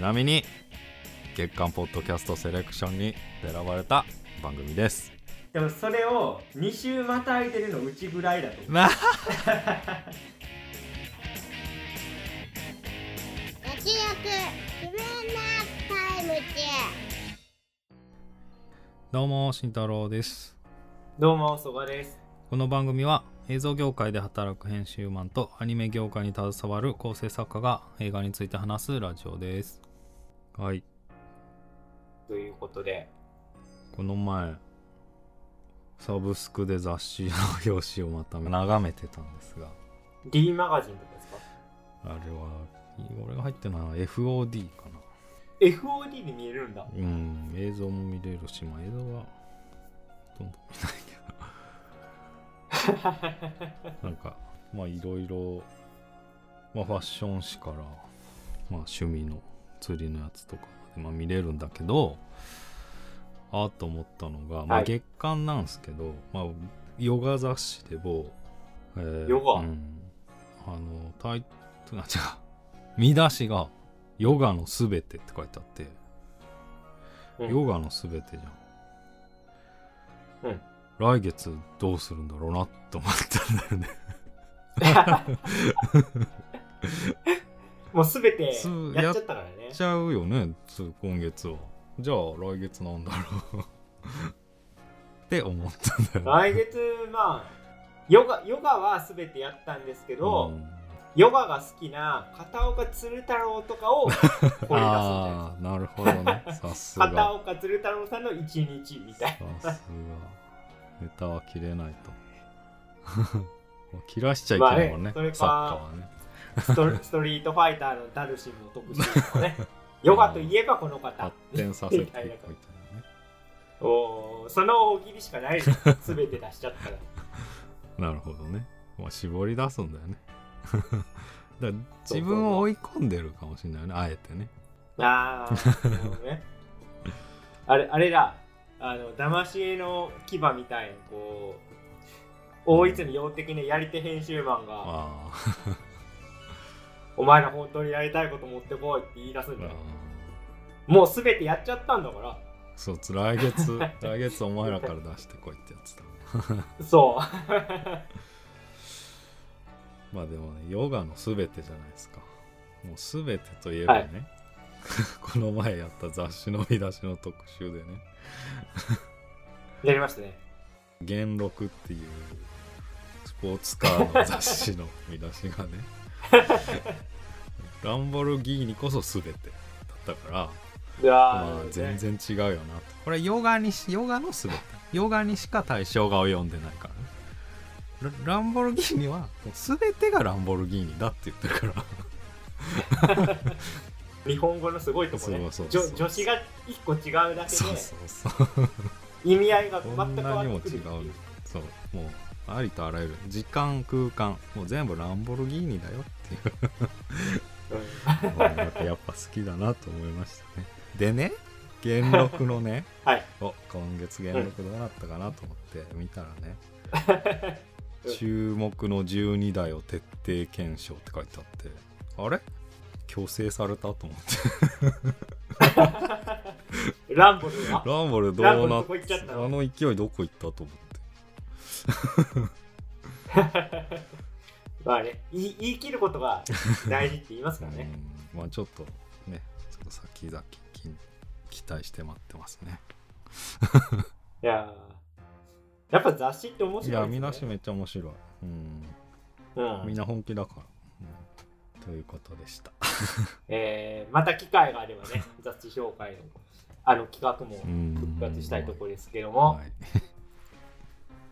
ちなみに月間ポッドキャストセレクションに選ばれた番組です。でもそれを2週またいでるのうちぐらいだと思う。どうも慎太郎です。どうも曽我です。この番組は映像業界で働く編集マンとアニメ業界に携わる構成作家が映画について話すラジオですはい。ということで。この前サブスクで雑誌の表紙をまた眺めてたんですが。D マガジンとかですか？あれは俺が入ってるのは FOD かな。FOD で見えるんだ。うん映像も見れるしまあ映像はほとんど見ないけど。なんかまあいろいろまあファッション誌からまあ趣味の釣りのやつとかで、まあ、見れるんだけどああと思ったのが、まあ、はい月刊なんですけど、まあヨガ雑誌でも、えーヨガ？うん、あのタイトルあ違う。見出しが「ヨガのすべて」って書いてあって、うん。ヨガのすべてじゃん、うん。来月どうするんだろうなって思ったんだよね もうすべてすやっちゃったからね。やっちゃうよねつ今月は。じゃあ来月なんだろう。って思ったんだよね。来月まあヨガヨガはすべてやったんですけど、うん。ヨガが好きな片岡鶴太郎とかを掘り出すんじゃな。なるほどね。さすが。片岡鶴太郎さんの一日みたいさすが。ネタは切れないと。切らしちゃいけないもんね,、まあねサッカーはね。なストストリートファイターのダルシムの特集とかね。ヨガといえばこの方。発展させてみたいなね。おーその大喜利しかないですすべて出しちゃったら。なるほどね、まあ、絞り出すんだよね。だ自分を追い込んでるかもしれないね。あえてね。ああなるほどね。あれあれだ。あの騙し絵の牙みたいにこう大泉洋的なやり手編集マンがあ「お前ら本当にやりたいこと持ってこい」って言い出すんだよ。もうすべてやっちゃったんだから。ーそうつ来月 来月お前らから出してこいってやつだ。そう。まあでもねヨガのすべてじゃないですか。もうすべてといえばね、はい。この前やった雑誌の見出しの特集でね。やりましたね。元禄っていうスポーツカーの雑誌の見出しがね ランボルギーニこそ全てだったからまあ全然違うよなと。これヨガにしヨガの全て。ヨガにしか対象が及んでないからね。ラランボルギーニはもう全てがランボルギーニだって言ってるから。日本語のすごいとこね。そうそうそう女女子が一個違うだけでそうそうそう。意味合いが全く違わってくるう。そう。もうありとあらゆる。時間空間。もう全部ランボルギーニだよっていう。やっぱ好きだなと思いましたねでね元禄のね はい。お今月元禄どうなったかなと思って見たらねうん 注目の12代を徹底検証って書いてあってあれ？強制されたと思って。ランボルは？ランボルどうなっあの勢いどこ行ったと思って まあね言い言い切ることが大事って言いますからね。うんまあちょっとねちょっと先々き期待して待ってますね。いやーやっぱ雑誌って面い白いね。や見出しめっちゃ面白い。うん。うん。みんな本気だから、うん。ということでした。えーまた機会があればね雑誌紹介のあの企画もうん。復活したいところですけども、はい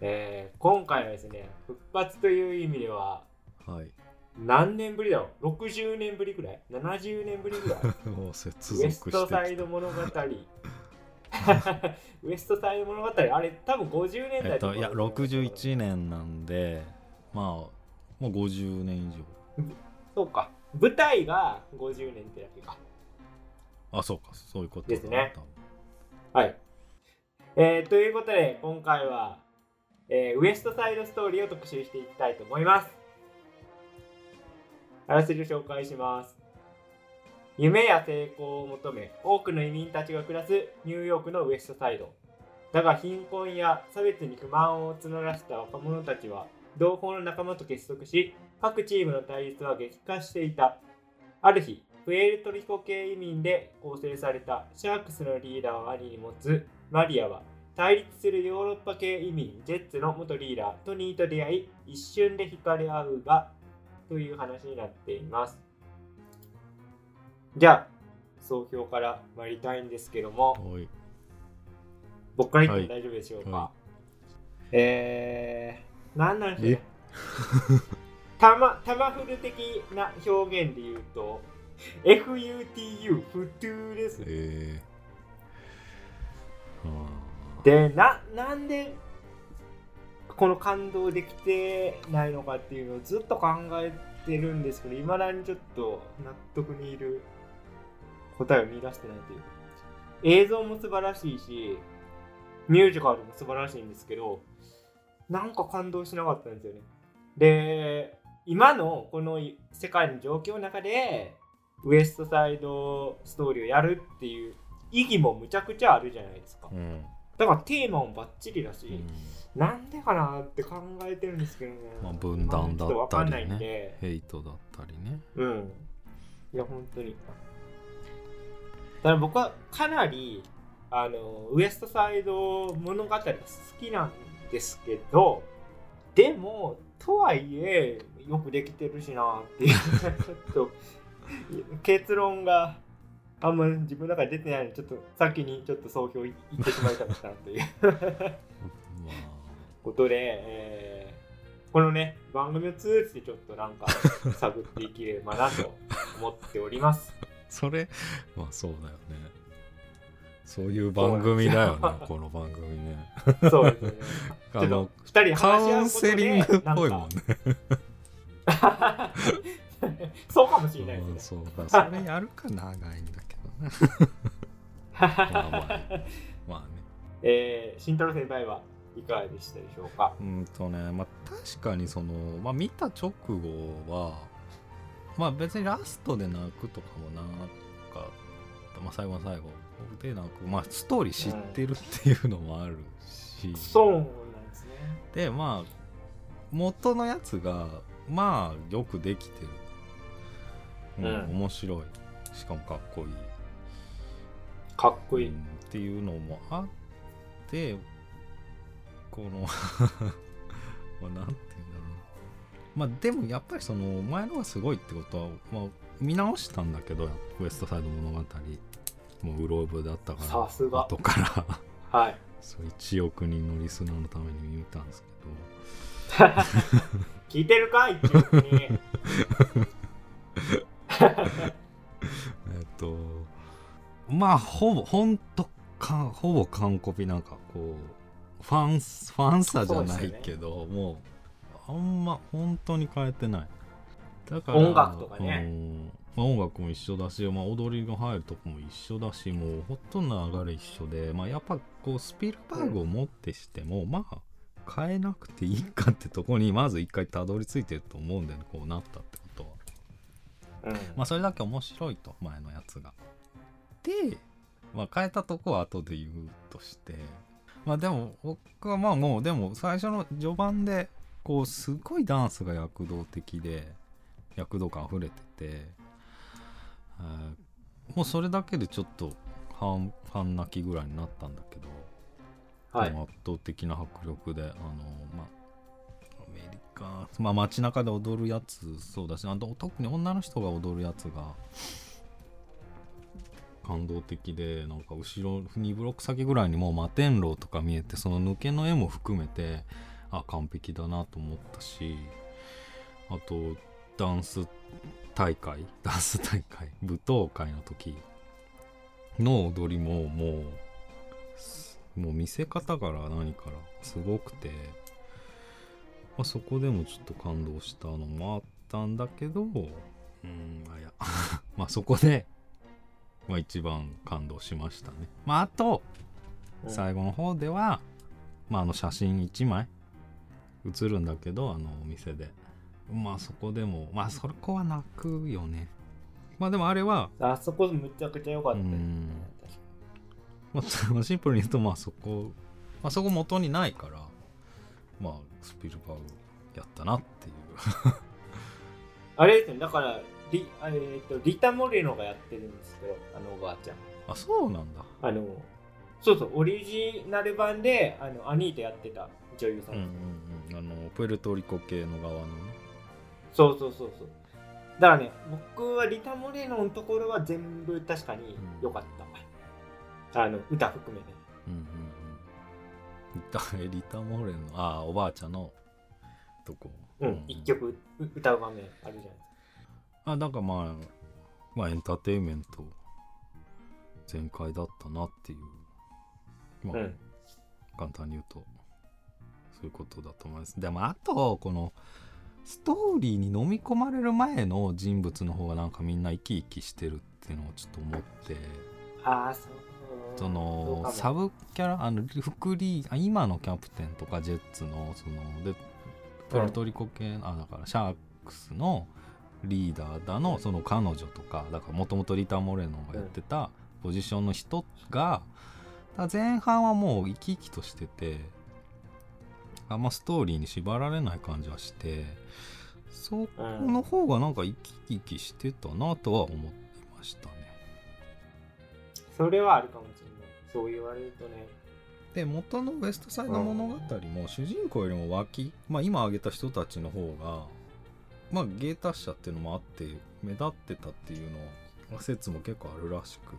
えー今回はですね復活という意味でははい。何年ぶりだろう？60年ぶりぐらい？70年ぶりぐらい？ウエストサイド物語。ウエストサイド物語。あれ多分50年代えっといや61年なんでまあもう50年以そうか。舞台が50年ってだけか。上あそうか。そういうことだ。ですね。はい、えーということで今回は、えーウエストサイドストーリーを特集していきたいと思います。あらすじを紹介します。夢や成功を求め多くの移民たちが暮らすニューヨークのウエストサイド。だが貧困や差別に不満を募らせた若者たちは同胞の仲間と結束し各チームの対立は激化していた。ある日プエルトリコ系移民で構成されたシャークスのリーダーを兄に持つマリアは対立するヨーロッパ系移民ジェッツの元リーダートニーと出会い一瞬で惹かれ合うがという話になっています。じゃあ総評から参りたいんですけども僕から言っても大丈夫でしょうか、はえー、なんなんでしょうタマタマフル的な表現で言うと FUTU フトゥーですえー、あでななんでこの感動できてないのかっていうのをずっと考えてるんですけどいまだにちょっと納得にいる答えを見出してないという。映像も素晴らしいしミュージカルも素晴らしいんですけどなんか感動しなかったんですよね。で今のこの世界の状況の中でウエストサイドストーリーをやるっていう意義もむちゃくちゃあるじゃないですか。うん。だからテーマもバッチリだし、うんなんでかなって考えてるんですけどね。まあ分断だったりねヘイトだったりねうん。いや、本当に。だから僕はかなり、あの、ウエストサイド物語が好きなんですけど、でも、とはいえ、よくできてるしなっていう、ちょっと、結論があんま自分の中で出てないので、ちょっと先にちょっと総評い言ってしまいたかったなという。ま ことで、えーこのね番組を通じてちょっとなんか探っていければなと思っております。あ それまあそうだよねそういう番組だよねこの番組ねそうですね。あっとの二人カウンセリンでグっぽいもんねかそうかもしれないうんですね。そうだそれやるか長いんだまあまあまあねえー、慎太郎先輩はいかがでしたでしょうか？うんとねまあ確かにそのまあ見た直後はまあ別にラストで泣くとかもなんか、まあ、最後の最後で泣くまあストーリー知ってるっていうのもあるし、そうなんですね。でまあ元のやつがまあよくできてる、うんうん。面白い。しかもかっこいいかっこいい。うんっていうのもあってこの まあなんて言うんだろうなまあでもやっぱりその前のがすごいってことは、まあ、見直したんだけどウエストサイド物語もううろ覚えだったからさすが後からはい。そう1億人のリスナーのために見たんです 聞いてるか？一応に。まあほぼほんとかほぼ完コピなんかこうファンファンさじゃないけど、もうあんま本当に変えてない。だから音楽とかね。うん。まあ、音楽も一緒だし、まあ、踊りの入るとこも一緒だしもうほとんど流れ一緒で、まあ、やっぱこうスピルバーグをもってしても、まあ変えなくていいかってとこにまず一回たどり着いてると思うんだよねこうなったってことは。うん。まあそれだけ面白いと前のやつが。で、まあ、変えたとこは後で言うとしてまあでも僕はまあもうでも最初の序盤でこうすごいダンスが躍動的で躍動感あふれてて、あーもうそれだけでちょっと半半泣きぐらいになったんだけど、はい。圧倒的な迫力であのまあアメリカまあ街中で踊るやつそうだしあと特に女の人が踊るやつが感動的でなんか後ろ2ブロック先ぐらいにもう摩天楼とか見えてその抜けの絵も含めてあ完璧だなと思ったしあとダンス大会 ダンス大会舞踏会の時の踊りももうもう見せ方から何からすごくて、まあ、そこでもちょっと感動したのもあったんだけどうんあいや まあそこで、まあ、一番感動しましたね。まああとうん最後の方では、まあ、あの写真1枚写るんだけどあのお店で。まあそこでもまあそこは泣くよね。まあでもあれは、あそこむちゃくちゃ良かったよね。うん。確かまあ、シンプルに言うとまあそこ、まあ、そこ元にないからまあスピルバーグやったなっていう。あれですねだからリ,、えー、とリタ・モレノがやってるんですよあのおばあちゃん。あそうなんだ。あのそうそうオリジナル版であのアニータやってた女優さん、うんうんうん。あのプエルトリコ系の側のね。そうそうそうそう。だからね僕はリタ・モレノのところは全部確かに良かった、あの歌含めね。うんうんうん。リタえ リタモーレンのああおばあちゃんのとこ。うん、一曲う歌う場面あるじゃないですかあなんかまあまあエンターテインメント全開だったなっていう。まあ、うん。簡単に言うとそういうことだと思います。でもあとこのストーリーに飲み込まれる前の人物の方がなんかみんな生き生きしてるっていうのをちょっと思って。ああそう。そのサブキャラあの副リーあ今のキャプテンとかジェッツのそのでプエルトリコ系、あだからシャークスのリーダーだのその彼女とかだからもともとリタ・モレノがやってたポジションの人が前半はもう生き生きとしててあんまストーリーに縛られない感じはしてそこの方がなんか生き生きしてたなとは思ってましたね。それはあるかもしれない。そう言われるとね。で元のウエストサイド物語も主人公よりも脇、まあ、今挙げた人たちの方がまあ芸達者っていうのもあって目立ってたっていうの説も結構あるらしく。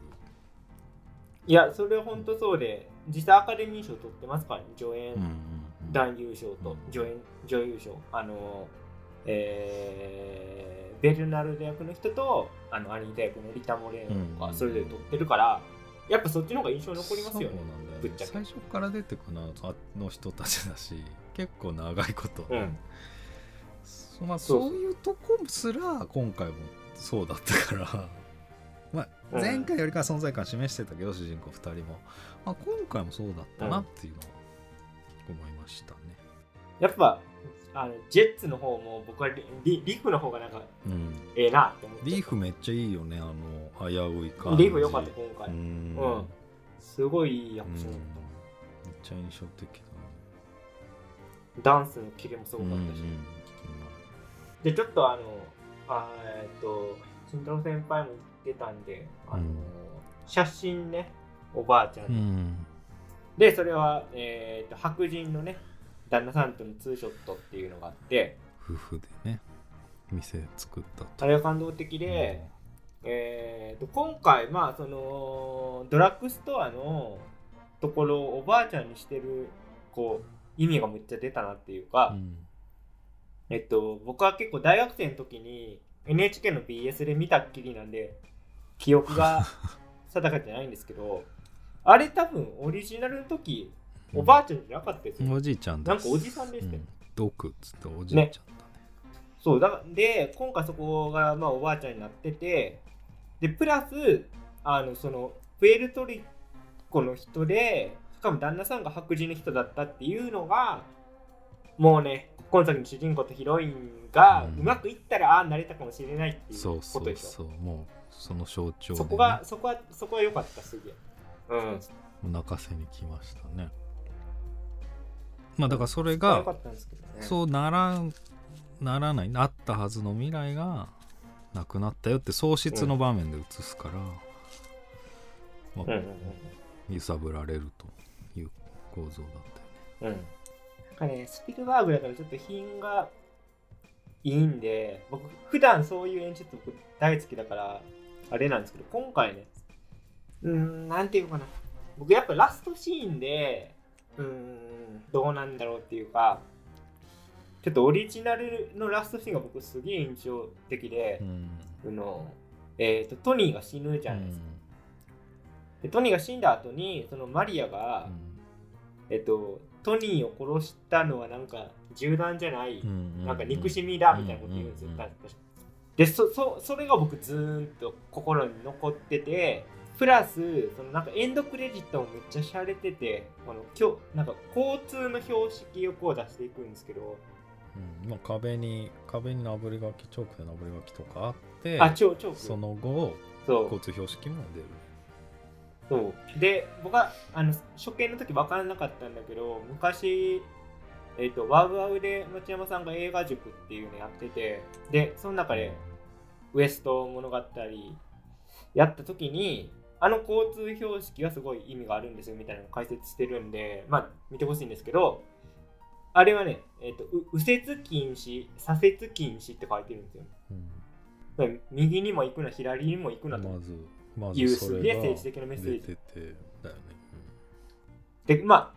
いやそれは本当そうで実際アカデミー賞取ってますからね助演男優賞と助演女優賞。あのえーベルナルド役の人とあのアニータ役のリタ・モレーノがそれぞれ取ってるから、やっぱそっちの方が印象残りますよねよね。ぶっちゃけ。最初から出てくのはあの人たちだし結構長いこと、うんそまあ、そういうとこすら今回もそうだったから。まあうん。前回よりかは存在感示してたけど、主人公2人も、まあ、今回もそうだったなっていうのを思いましたね。やっぱあのジェッツの方も僕はリリリフの方がなんかうん、ええなって思ってリーフめっちゃいいよねあの危うい感じ。リフ良かった今う回、ん。うん。すごいいいアうんめっクションだった、ちゃ印象的だダンスのキレもすごねかったし、うんうんでちょっとあのあーえっと慎太郎先輩も言ってたんであの、うん。写真ねおばあちゃんの、うん。でそれは、えー、と白人のね旦那さんとのツーショットっていうのがあって。夫婦でね店作ったと。あれが感動的で、えー、と今回まあそのドラッグストアのところをおばあちゃんにしてるこう意味がめっちゃ出たなっていうか、うんえっと僕は結構大学生の時に NHK の BS で見たっきりなんで記憶。が定かじゃないんですけどあれ多分オリジナルの時おばあちゃんじゃなかったですよ、おじいちゃんです。なんかおじさんでしたようん。っつっておじいちゃんだね。そうだからで今回そこがまあおばあちゃんになっててでプラスあのそのプエルトリコの人でしかも旦那さんが白人の人だったっていうのがもうね今作の主人公とヒロインがうまくいったらああなれたかもしれないっていうそうことでしょ。そうそうもうその象徴で、ね、そこがそこはそこは良かったすげえ。うん。泣かせに来ましたね。まあだからそれがそうならならないあったはずの未来がなくなったよって喪失の場面で映すから、まあうんうん。揺さぶられるという構造だったよね。うんかねスピルバーグだからちょっと品がいいんで僕普段そういう演出僕大好きだからあれなんですけど今回ねうーんなんていうのかな。僕やっぱラストシーンでうーんどうなんだろうっていうかちょっとオリジナルのラストシーンが僕すげえ印象的でう、ん。あのえー、とトニーが死ぬじゃないですか、でトニーが死んだ後にそのマリアが、えっと、トニーを殺したのはなんか銃弾じゃない、うんなんか憎しみだみたいなこと言うんですよ。でそそそれが僕ずーんと心に残っててプラスそのなんかエンドクレジットもめっちゃ洒落ててこのきょなんか交通の標識をこう出していくんですけど。うん。まあ、壁に壁になぶり書きチョークでなぶり書きとかあってあ超超その後そう。交通標識も出るそう。で僕はあの初見の時分からなかったんだけど昔えっ、とワウワウで町山さんが映画塾っていうのやっててでその中でウエスト物語やった時にあの交通標識がすごい意味があるんですよみたいなのを解説してるんでまあ見てほしいんですけどあれはね、えっとう右折禁止左折禁止って書いてるんですよ。だから右にも行くな左にも行くなと。まずまいうずそれが政治的なメッセージ。出ててだよね、でまあ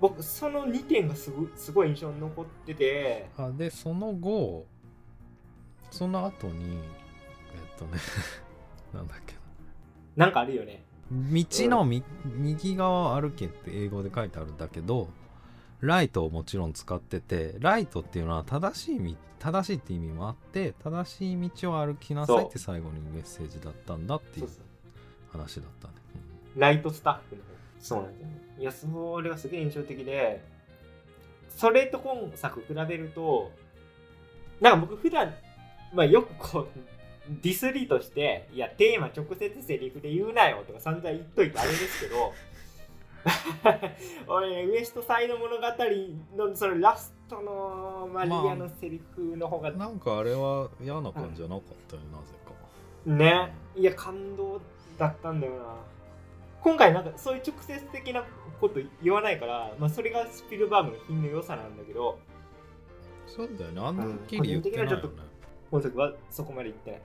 僕その2点がすごすごい印象に残ってて。うんあでその後その後にえっとね なんだっけな。んかあるよね。道のみ、右側を歩けって英語で書いてあるんだけどライトをもちろん使っててライトっていうのは正しいみ正しいって意味もあって正しい道を歩きなさいって最後にメッセージだったんだっていう話だったね、ライトスタッフの方。そうなんですよね。いやそれがすげえ印象的でそれと今作比べるとなんか僕普段まあよくこうディスリーとしていやテーマ直接セリフで言うなよとか散々言っといてあれですけど 俺ねウエストサイド物語のそのラストのマリアのセリフの方がうんなんかあれは嫌な感じじゃなかったよ、なぜかねいや感動だったんだよな。今回なんかそういう直接的なこと言わないから、まあ、それがスピルバーグの品の良さなんだけど。そうだよねあんな言ってないよね、うん個人的にはちょっ今作はそこまで言ってない。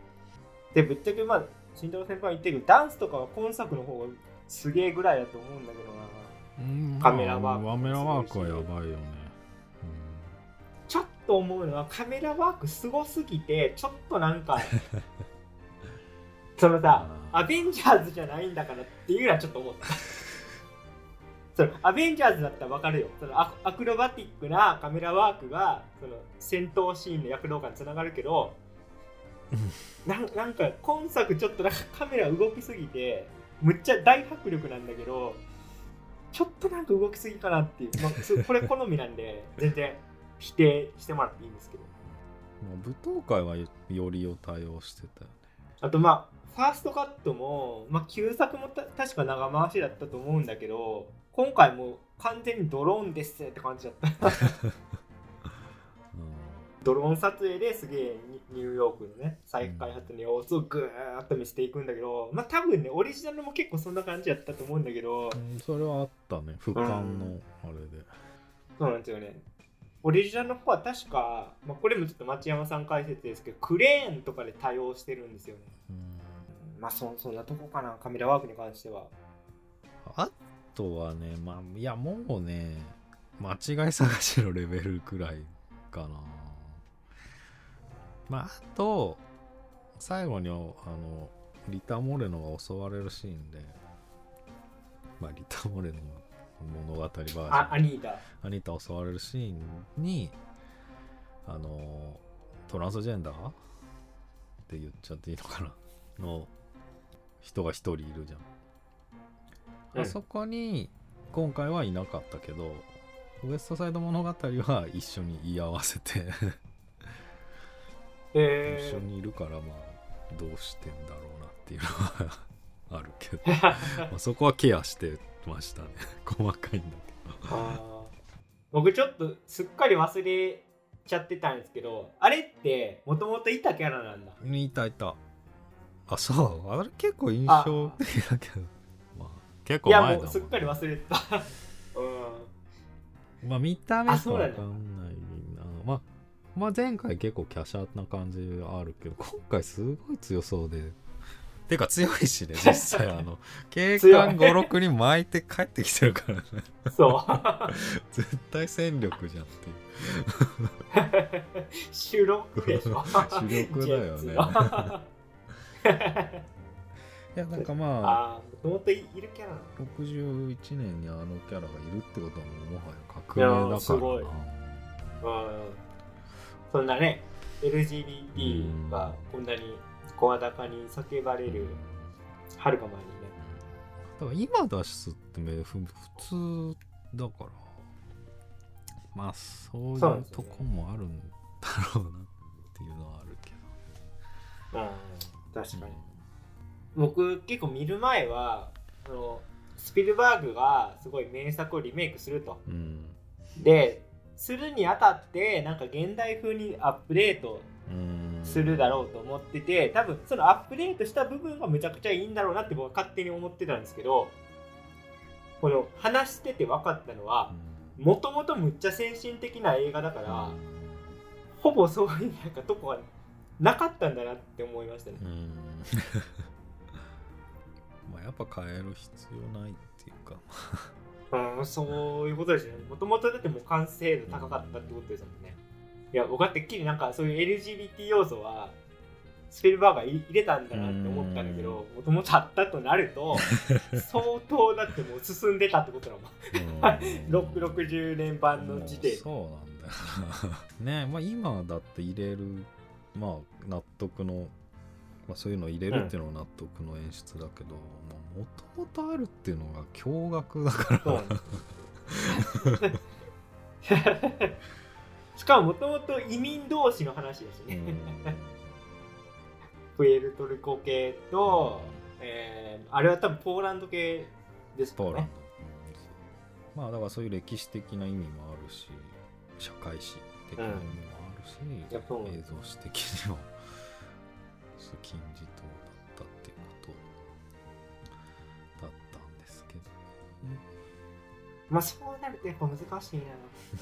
でぶっちゃけまあ慎太郎先輩言ってるけどダンスとかは今作の方がすげえぐらいだと思うんだけどな。うんカメラワークカメラワークはやばいよね、ちょっと思うのはカメラワークすごすぎてちょっとなんか そのさアベンジャーズじゃないんだからっていうのはちょっと思った。そのアベンジャーズだったら分かるよ。そのアアクロバティックなカメラワークがその戦闘シーンの躍動感につながるけどなんなんか今作ちょっとなんかカメラ動きすぎてむっちゃ大迫力なんだけどちょっとなんか動きすぎかなっていう、まあ、そこれ好みなんで全然否定してもらっていいんですけど。舞踏会はよよりを対応してたよね。あとまあファーストカットも、まあ、旧作もた確か長回しだったと思うんだけど今回もう完全にドローンですって感じだった。ドローン撮影ですげえニニューヨークのね再開発の様子をぐーっと見せていくんだけどまあ多分ねオリジナルも結構そんな感じだったと思うんだけどうんうんそれはあったね俯瞰のあれで、そうなんですよね。オリジナルの方は確か、まあ、これもちょっと町山さん解説ですけどクレーンとかで対応してるんですよね。うんまあそそんなとこかなカメラワークに関しては。あとはねまあいやもうね間違い探しのレベルくらいかな。まああと最後にあのリタ・モレノが襲われるシーンでまあリタ・モレノの物語バージョン。あアニータ。アニタ襲われるシーンにあのトランスジェンダーって言っちゃっていいのかな？の人が一人いるじゃん、うん。あそこに今回はいなかったけどウエストサイド物語は一緒に居合わせてえ一緒にいるからまあどうしてんだろうなっていうのはあるけど。まあそこはケアしてましたね。細かいんだけど。僕ちょっとすっかり忘れちゃってたんですけどあれってもともといたキャラなんだ。いたいたあそう。あれ結構印象的だけど。まあ結構いや前だももうすっかり忘れてた。うん。んまあ見た目あとわかんないな。まあまあ前回結構華奢な感じあるけど今回すごい強そうで。てか強いしね 実際あの警官56人巻いて帰ってきてるからね。そう。絶対戦力じゃんっていう。主力でしょ。主力だよねいやなんかまああいるキャラなの？61年にあのキャラがいるってことはもうもはや革命だからな。うんそんなね LGBT がこんなに声高に叫ばれるはるか前にね。だから今出すって普通だから。まあそういうとこもあるんだろうなっていうのはあるけど。うん確かに。僕結構見る前はあのスピルバーグがすごい名作をリメイクすると。うん。でするにあたってなんか現代風にアップデートうんするだろうと思ってて多分そのアップデートした部分がめちゃくちゃいいんだろうなって僕は勝手に思ってたんですけどこの話してて分かったのはもともとむっちゃ先進的な映画だから、ほぼそういうなんかとこがなかったんだなって思いましたね。うん まあやっぱ変える必要ないっていうかうん、そういうことですね。もともとだってもう完成度高かったってことですもんね。いや、僕はてっきりなんかそういう LGBT 要素はスピルバーグが入れたんだなって思ったんだけど、もともとあったとなると、相当だってもう進んでたってことだもん。6 60年版の時点で。そうなんだよな ねまあ今だって入れるまあ納得の、まあ、そういうの入れるっていうのが納得の演出だけどもともとあるっていうのが驚愕だから。しかももともと移民同士の話ですね。プエルトルコ系と、えーあれは多分ポーランド系ですポーランかねド。まあだからそういう歴史的な意味もあるし社会史的な意味もあるし、やそう映像史的にもそう金字塔だったっていうことだったんですけど、まあそうなるとやっぱ難しいな。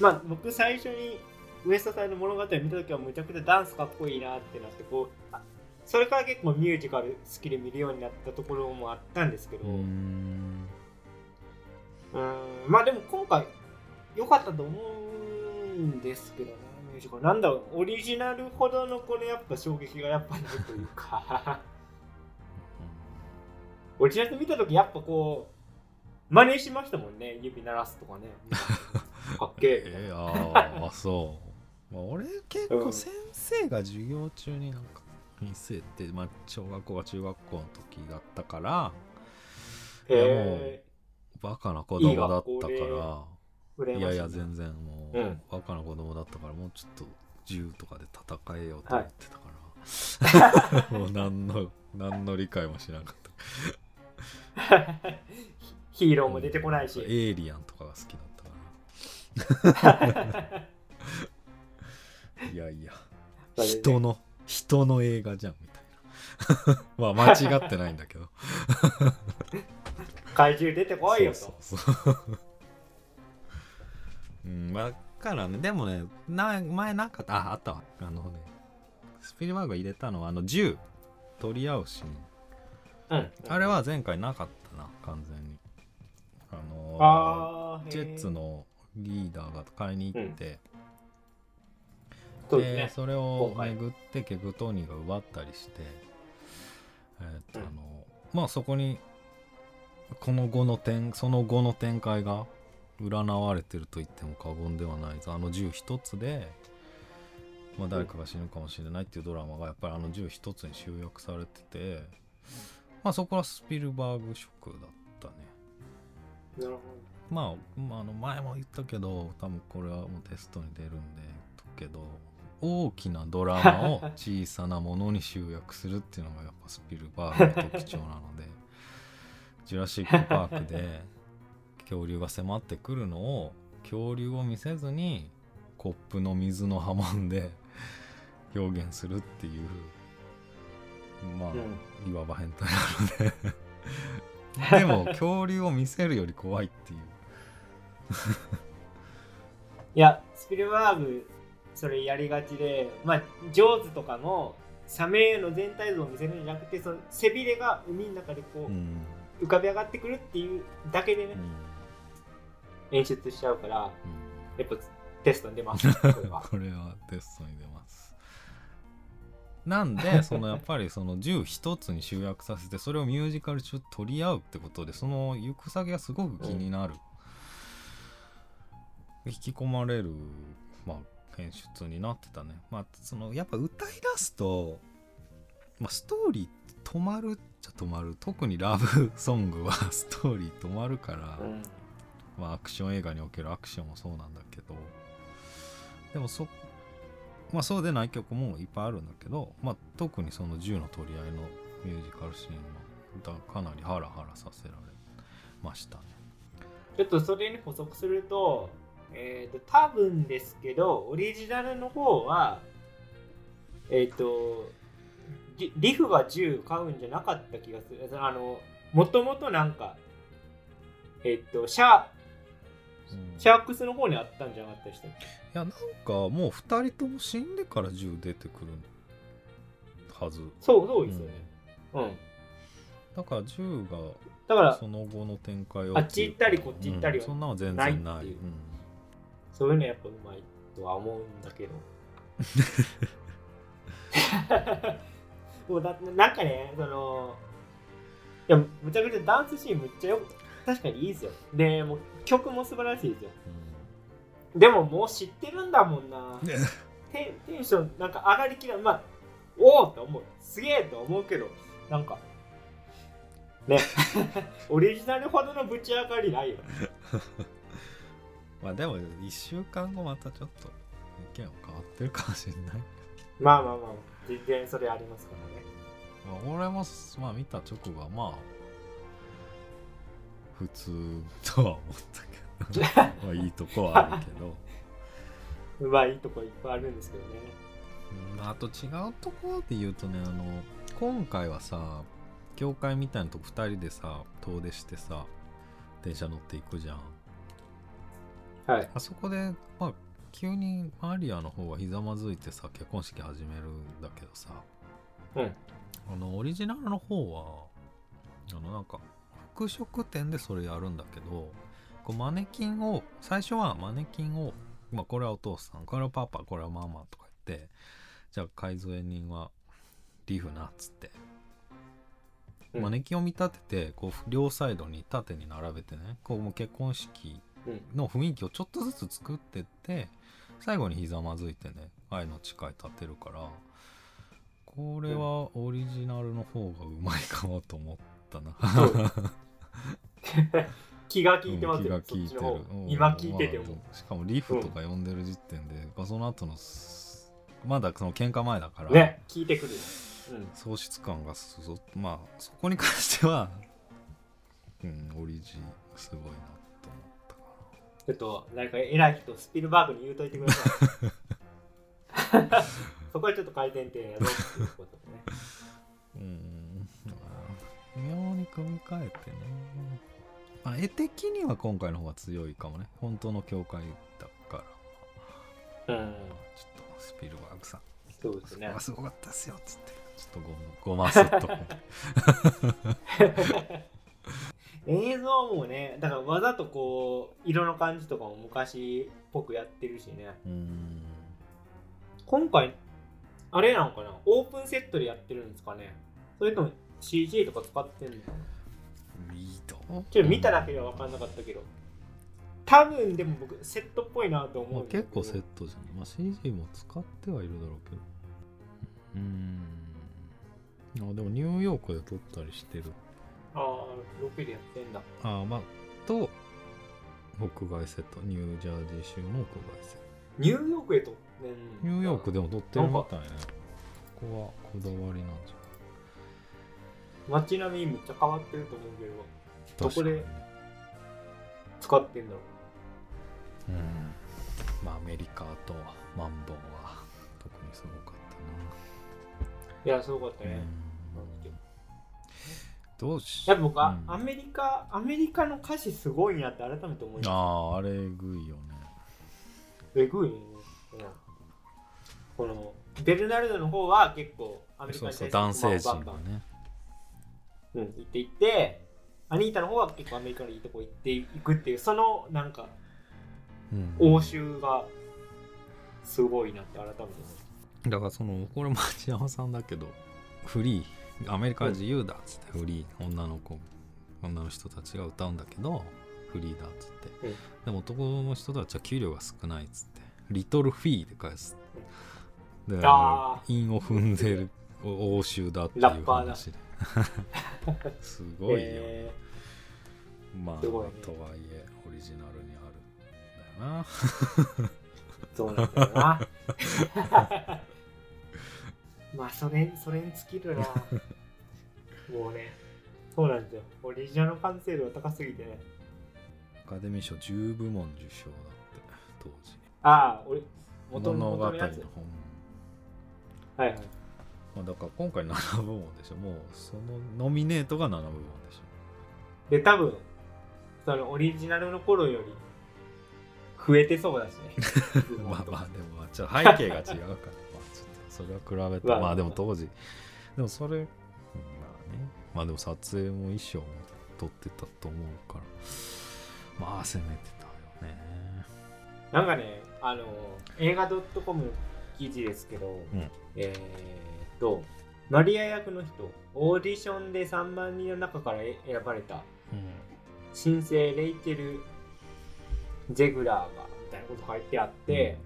まあ僕最初にウエストサイド物語を見た時はむちゃくちゃダンスかっこいいなってなってこうあそれから結構ミュージカル好きで見るようになったところもあったんですけど、うん。まあでも今回良かったと思うんですけどね、ミュージカル。なんだろう、オリジナルほどのこのやっぱ衝撃がやっぱないというか、オリジナル見たときやっぱこう、真似しましたもんね、指鳴らすとかね。かっけえ。えな。ー、あーあそう、まあ、俺結うん。構先生が授業中になんか先生って、まあ、小学校が中学校の時だったからへバカな子供だったから。いやいや全然もう、うん。バカな子供だったからもうちょっと銃とかで戦えようと思ってたから、もう何の何の理解もしなかった。ヒーローも出てこないし。エイリアンとかが好きだったから。いやいや。人の人の映画じゃんみたいな。まあ間違ってないんだけど。怪獣出てこいよと。そうそうそう。うんまあだからね。でもねな前なかったああったわ。あのねスピルバーグが入れたのはあの銃取り合うシーン。うん。あれは前回なかったな完全に。あのあージェッツ。のリーダーが買いに行って、うですね。それを巡って結局トニーが奪ったりして、えーっとうんあのまあそこにこの後の展その後の展開が占われてると言っても過言ではないぞ。あの銃一つで、まあ、誰かが死ぬかもしれないっていうドラマがやっぱりあの銃一つに集約されてて、まあ、そこはスピルバーグ色だったね。なるほまあ、まあ、あの前も言ったけど多分これはもうテストに出るんで言っとくけど大きなドラマを小さなものに集約するっていうのがやっぱスピルバーグの特徴なので ジュラシック・パークで恐竜が迫ってくるのを恐竜を見せずにコップの水の波紋で 表現するっていうまあ、ど。うん。いわば変態なので でも恐竜を見せるより怖いっていういや、スピルバーグ、それやりがちで、まあ、ジョーズとかのサメの全体像を見せるんじゃなくて、その背びれが海の中でこう、うん浮かび上がってくるっていうだけでねう、ん演出しちゃうから、うん。やっぱテストに出ます、これは。これはテストに出ます。なんで そのやっぱりその銃一つに集約させてそれをミュージカル中取り合うってことでその行く先がすごく気になる、引き込まれる、まあ、演出になってたね。まあそのやっぱ歌い出すと、まあ、ストーリー止まるっちゃ止まる。特にラブソングはストーリー止まるから、うんまあ、アクション映画におけるアクションもそうなんだけどでもそまあそうでない曲もいっぱいあるんだけど、まあ、特にその銃の取り合いのミュージカルシーンはだかなりハラハラさせられましたねちょっとそれに補足すると、えっ、と、多分ですけど、オリジナルの方は、えっ、と、リフが10買うんじゃなかった気がする。あの、もともとなんか、えっ、と、シャうんシャークスの方にあったんじゃなかったでしたっけ？いやなんかもう2人とも死んでから銃出てくるはず。そう、そうですよね。うん。だから銃がだから、その後の展開をあっち行ったりこっち行ったりはうん。そんなのは全然ない。ないっていう。うん。そういうのやっぱうまいとは思うんだけど。もうだなんかね、その、いや、むちゃくちゃダンスシーンむっちゃよく、確かにいいですよ。で、もう曲も素晴らしいですよ。でももう知ってるんだもんな。テンテンションなんか上がりきらん。まあ、おおって思う。すげえと思うけど、なんか、ね、オリジナルほどのぶち上がりないよ。まあでも1週間後またちょっと意見は変わってるかもしれないまあまあまあ、全然それありますからね。まあ俺もまあ見た直後はまあ普通とは思ったけどまあいいとこはあるけどうまいとこいっぱいあるんですけどね。うんあと違うところで言うとねあの今回はさ教会みたいなとこ2人でさ遠出してさ電車乗っていくじゃんはい。あそこでまあ急にマリアの方はひざまずいてさ結婚式始めるんだけどさうん。あのオリジナルの方はあのなんか服飾店でそれやるんだけどこうマネキンを最初はマネキンを、まあ、これはお父さんこれはパパこれはママとか言ってじゃあ改造人はリーフなっつって、うん。マネキンを見立ててこう両サイドに縦に並べてねこうもう結婚式うん。の雰囲気をちょっとずつ作ってって最後にひざまずいてね愛の誓い立てるからこれはオリジナルの方がうまいかもと思ったな 気が利いてますうん気よ、が利いてる今聞いてても。まあしかもリフとか呼んでる時点で、その後のすまだその喧嘩前だから、ね、聞いてくる。うん。喪失感がそそまあそこに関しては うんオリジすごいなと思ったかちょっと、なんか偉い人、スピルバーグに言うといてください。そこはちょっと改善点やろうっていうことでね。なうんまあ妙に組み替えてね。まあ絵的には今回の方が強いかもね。本当の教会だから。うん。ちょっとスピルバーグさん。そうですね。すごかったですよっつって。ちょっとごごますっと映像もね、だからわざとこう、色の感じとかも昔っぽくやってるしね。うん。今回、あれなのかな？オープンセットでやってるんですかね？それとも CG とか使ってんの？かないいとちょっと見ただけでは分かんなかったけど。多分でも僕、セットっぽいなと思まあうんだけど結構セットじゃん、まあ、CG も使ってはいるだろうけど。うーん。あでもニューヨークで撮ったりしてる。ああ、ロケでやってんだ。ああまあと屋外セット。ニュージャージー州の屋外セッニューヨークへとってんトニューヨークでも撮ってるみたいね。ここはこだわりなんじ街並みめっちゃ変わってると思うけど、ゃどこで使ってんだろうん。まあアメリカとマンボウは特にすごかったう。いや、すごかったな、ね。うん。どうしやっぱ僕は、うん。アメリカ、アメリカの歌詞すごいなって改めて思いまあああれえぐいよね。す。えぐいね。うんこの、ベルナルドの方は結構アメリカそうに対してそう男性陣がね。うん、行って行って、アニータの方は結構アメリカのいいとこ行っていくっていう、そのなんか、うん。応酬がすごいなって改めて思う。だからそのこれ町山さんだけどフリーアメリカは自由だっつってフリー女の子女の人たちが歌うんだけどフリーだっつって、うん。でも男の人たちは給料が少ないっつって。リトルフィーで返すで韻を踏んでる応酬だっていう話で すごいよ、えまあね。とはいえオリジナルにあるんだよな。そうなんだよな。まあそれそれに尽きるな。もうねそうなんですよ。オリジナルの完成度が高すぎてね。アカデミー賞10部門受賞だって当時。ああ俺元物語の本。はいはいまあ、だから今回7部門でしょ。もうそのノミネートが7部門でしで多分そのオリジナルの頃より増えてそうだしね。ょ まあまあでもまあちょ背景が違うから。まあちょっとそれは比べて。まあまあでも当時。でもそれうんまあね。まあでも撮影も衣装も撮ってたと思うから。まあ攻めてたよね。なんかねあの映画 .com 記事ですけど、ん。えーっとマリア役の人オーディションで3万人の中から選ばれた新星レイチェル・ゼグラーがみたいなこと書いてあって、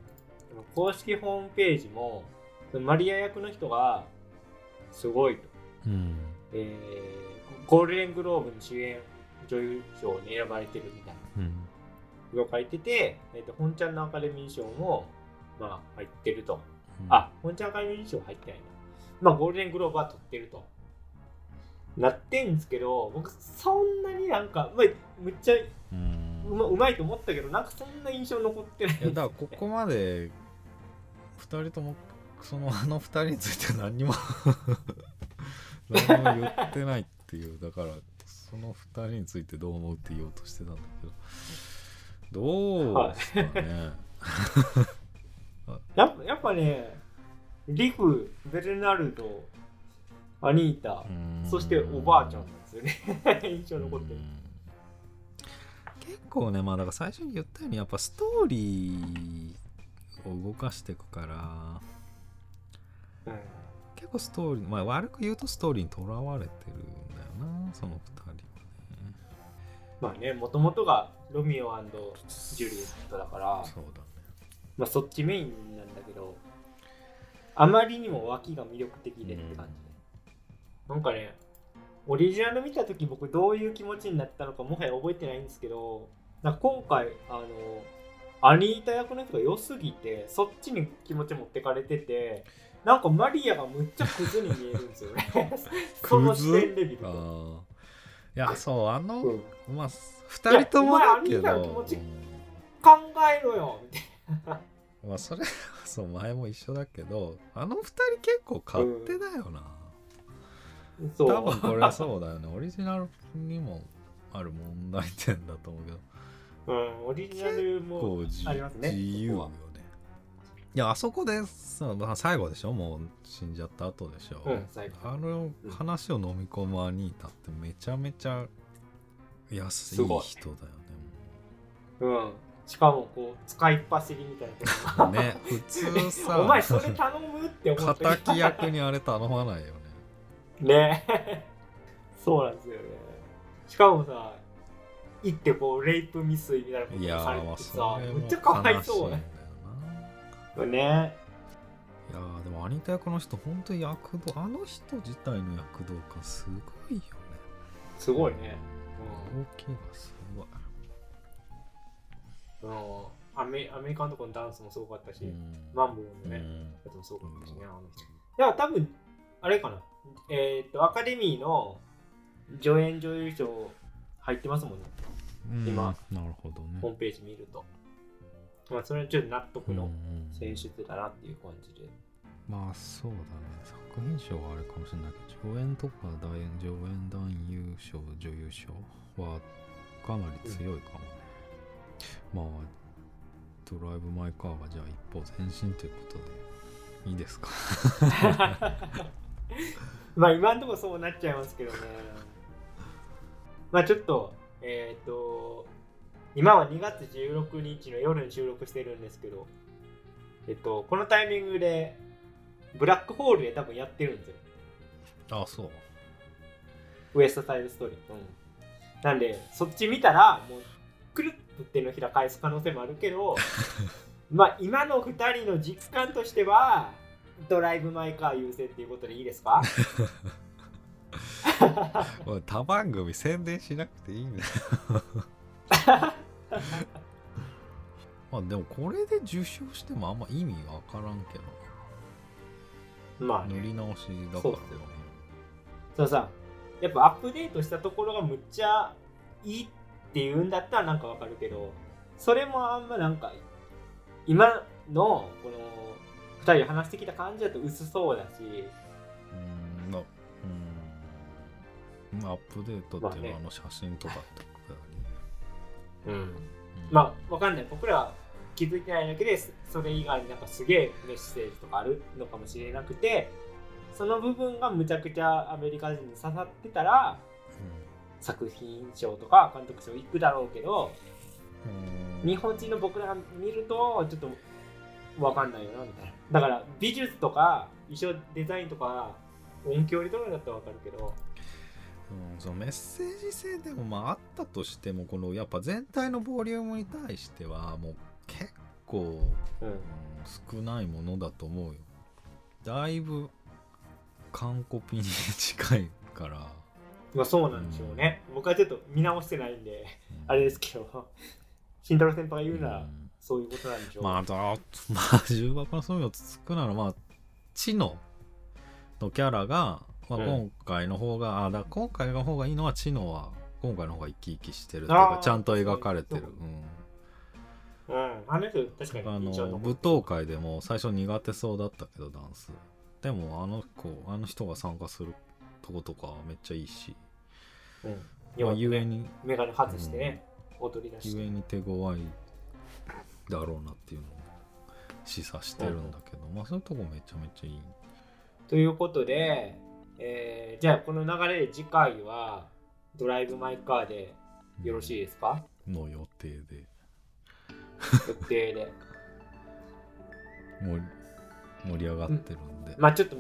公式ホームページもマリア役の人がすごいと、うん。えーゴールデングローブの主演女優賞に選ばれてるみたいな。うん。のが書いてて、えー、と本ちゃんのアカデミー賞もまあ入ってると、うん。あ本ちゃんアカデミー賞入ってないなまあゴールデングローブは取ってると。なってんですけど僕そんなになんか、まあ、むっちゃうまうまいと思ったけどなんかそんな印象残ってない。いやだからここまで2人ともそのあの2人について何にも 何も言ってないっていうだからその2人についてどう思うって言おうとしてたんだけど。どうですかね、やっぱやっぱねリフベルナルドアニータうん。そしておばあちゃんなんですよね。印象残ってる。うん結構ねまあだから最初に言ったようにやっぱストーリーを動かしていくからうん。結構ストーリーまあ悪く言うとストーリーにとらわれてるんだよなその2人はね。まあねもともとがロミオジュリエットだからそうだね。まあそっちメインなんだけどあまりにも脇が魅力的でって感じで、なんかねオリジナル見た時僕どういう気持ちになったのかもはや覚えてないんですけどなんか今回あのアニータ役の人が良すぎてそっちに気持ち持ってかれててなんかマリアがむっちゃクズに見えるんですよね。その視点で見るあと、あいやそうあの、うん。まあ2人ともだけいやお前あどんたの気持ちうん考えろよみたいまあそれそう前も一緒だけどあの2人結構勝手だよな、う。多分これはそうだよね。オリジナルにもある問題点だと思うけど。うん、オリジナルもありますね自由よね。いやあそこでさまあ最後でしょ？もう死んじゃった後でしょ、うんあの話を飲み込むアニータってめちゃめちゃ安い人だよねうんしかもこう使いっ走りみたいな。ね普通さ。お前それ頼むって思った敵役にあれ頼まないよね。ね。そうなんですよね。しかもさ行ってこうレイプ未遂みたいなことされてさめっちゃかわいそうね。なね。いやーでもアニタ役の人本当に躍動あの人自体の躍動感すごいよね。すごいね。動きがすごいうん、うん、アメアメリカのところのダンスもすごかったし、うん。マンボウのね、うん。やつもすごかったしね、あの人。だから多分、あれかな、えーっと、アカデミーの助演女優賞入ってますもんね、うん。今。なるほどね。ホームページ見ると。まあ、それはちょっと納得の選出だなっていう感じで。まあそうだね。作品賞はあれかもしれないけど助演とか大演助演男優賞女優賞はかなり強いかもね、まあドライブ・マイ・カーはじゃあ一歩前進ということでいいですか？まあ、今のところそうなっちゃいますけどね。まあ、ちょっと、えーっと、今は2月16日の夜に収録してるんですけど、えっと、このタイミングで、ブラックホールで多分やってるんですよ。あそうウエストサイドストーリー。うん。なんで、そっち見たら、もう、くるっと手のひら返す可能性もあるけど、まあ、今の2人の実感としては、ドライブ・マイ・カー優勢っていうことでいいですか？他番組宣伝しなくていいんだよまあでもこれで受賞してもあんま意味わからんけど。まあね。塗り直しだからそうっすよ。そうさやっぱアップデートしたところがむっちゃいいっていうんだったらなんかわかるけどそれもあんまなんか今のこの2人で話してきた感じだと薄そうだしうんなうんまあアップデートっていうのはあの写真とかってことだよね、うん。うん。まあわかんない。僕らは気づいてないだけでそれ以外になんかすげえメッセージとかあるのかもしれなくてその部分がむちゃくちゃアメリカ人に刺さってたら作品賞とか監督賞行くだろうけどうん。日本人の僕らが見るとちょっと分かんないよなみたいな。だから美術とか衣装デザインとか音響に取るんだったら分かるけど。うん、そのメッセージ性でもまああったとしてもこのやっぱ全体のボリュームに対してはもう結構、うん。うん少ないものだと思うよ。だいぶ完コピに近いから、まあそうなんでしょうね、僕はちょっと見直してないんでうん。あれですけど。慎太郎先輩が言うならうん。そういうことなんでしょう、まあだまあ重箱の隅をつつくならまあ知能のキャラが、まあ、うん。今回の方が、あだから今回の方がいいのは知能は今回の方が生き生きしてるっていうかちゃんと描かれてる、そううん。うん。あの人確かあに印象残の舞踏会でも最初苦手そうだったけどダンス。でもあの子あの人が参加するとことかめっちゃいいし、うん。まあ、ゆえねに。メガネ外してね、踊り出して。ゆえに手強いだろうなっていうのを示唆してるんだけど、まあそういうとこめちゃめちゃいい。ということで、えーじゃあこの流れで次回はドライブ・マイ・カーでよろしいですか？の予定で。予定で。盛り盛り上がってるんで、まあちょっと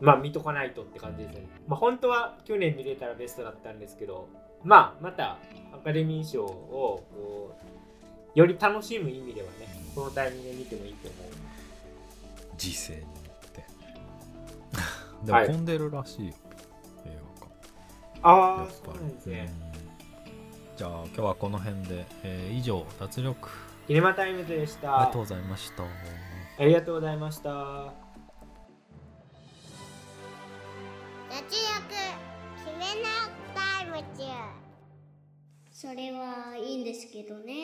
まあ見とかないとって感じですね。まあ本当は去年見れたらベストだったんですけどまあまたアカデミー賞をこうより楽しむ意味ではねこのタイミングで見てもいいと思う。時勢によって。ではい。も混んでるらしいよ、映ああ画館やっぱそうなんですり、ね。うん。じゃあ今日はこの辺で、えー以上脱力。キネマタイムズでした。ありがとうございました。ありがとうございました脱力キネマタイムズそれはいいんですけどね